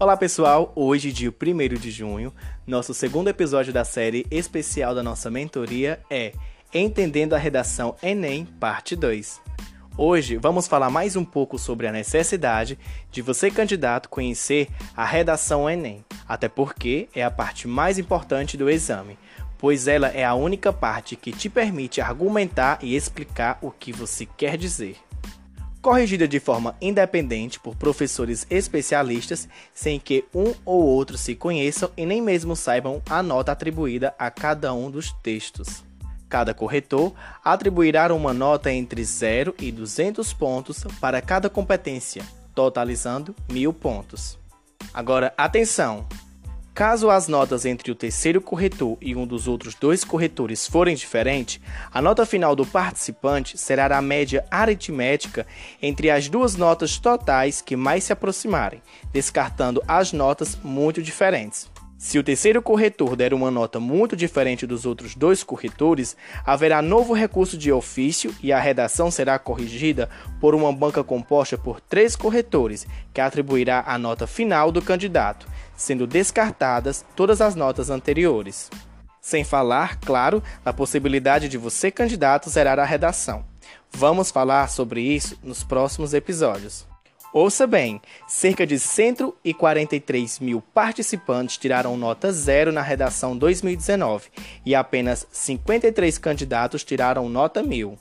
Olá pessoal, hoje, dia 1 de junho, nosso segundo episódio da série especial da nossa mentoria é Entendendo a Redação Enem, parte 2. Hoje vamos falar mais um pouco sobre a necessidade de você, candidato, conhecer a redação Enem, até porque é a parte mais importante do exame, pois ela é a única parte que te permite argumentar e explicar o que você quer dizer corrigida de forma independente por professores especialistas, sem que um ou outro se conheçam e nem mesmo saibam a nota atribuída a cada um dos textos. Cada corretor atribuirá uma nota entre 0 e 200 pontos para cada competência, totalizando 1000 pontos. Agora, atenção! Caso as notas entre o terceiro corretor e um dos outros dois corretores forem diferentes, a nota final do participante será a média aritmética entre as duas notas totais que mais se aproximarem, descartando as notas muito diferentes. Se o terceiro corretor der uma nota muito diferente dos outros dois corretores, haverá novo recurso de ofício e a redação será corrigida por uma banca composta por três corretores, que atribuirá a nota final do candidato, sendo descartadas todas as notas anteriores. Sem falar, claro, na possibilidade de você, candidato, zerar a redação. Vamos falar sobre isso nos próximos episódios. Ouça bem, cerca de 143 mil participantes tiraram nota zero na redação 2019 e apenas 53 candidatos tiraram nota mil.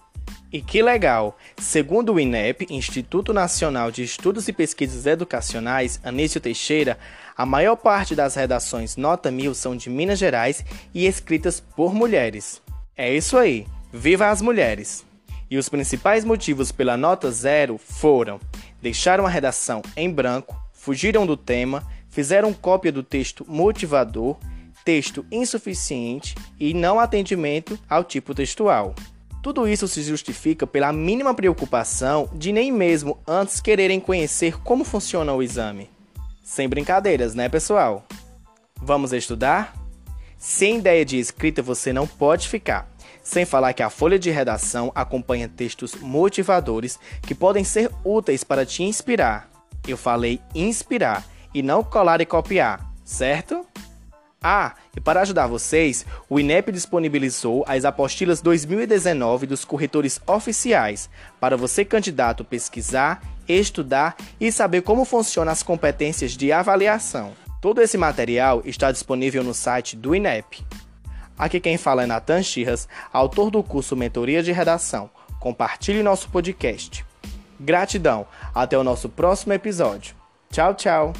E que legal! Segundo o INEP, Instituto Nacional de Estudos e Pesquisas Educacionais, Anísio Teixeira, a maior parte das redações nota mil são de Minas Gerais e escritas por mulheres. É isso aí! Viva as mulheres! E os principais motivos pela nota zero foram deixaram a redação em branco, fugiram do tema, fizeram cópia do texto motivador, texto insuficiente e não atendimento ao tipo textual. Tudo isso se justifica pela mínima preocupação de nem mesmo antes quererem conhecer como funciona o exame. Sem brincadeiras, né, pessoal? Vamos estudar? Sem ideia de escrita você não pode ficar. Sem falar que a folha de redação acompanha textos motivadores que podem ser úteis para te inspirar. Eu falei inspirar e não colar e copiar, certo? Ah, e para ajudar vocês, o INEP disponibilizou as apostilas 2019 dos corretores oficiais para você, candidato, pesquisar, estudar e saber como funcionam as competências de avaliação. Todo esse material está disponível no site do INEP. Aqui quem fala é Natan Chirras, autor do curso Mentoria de Redação. Compartilhe nosso podcast. Gratidão. Até o nosso próximo episódio. Tchau, tchau.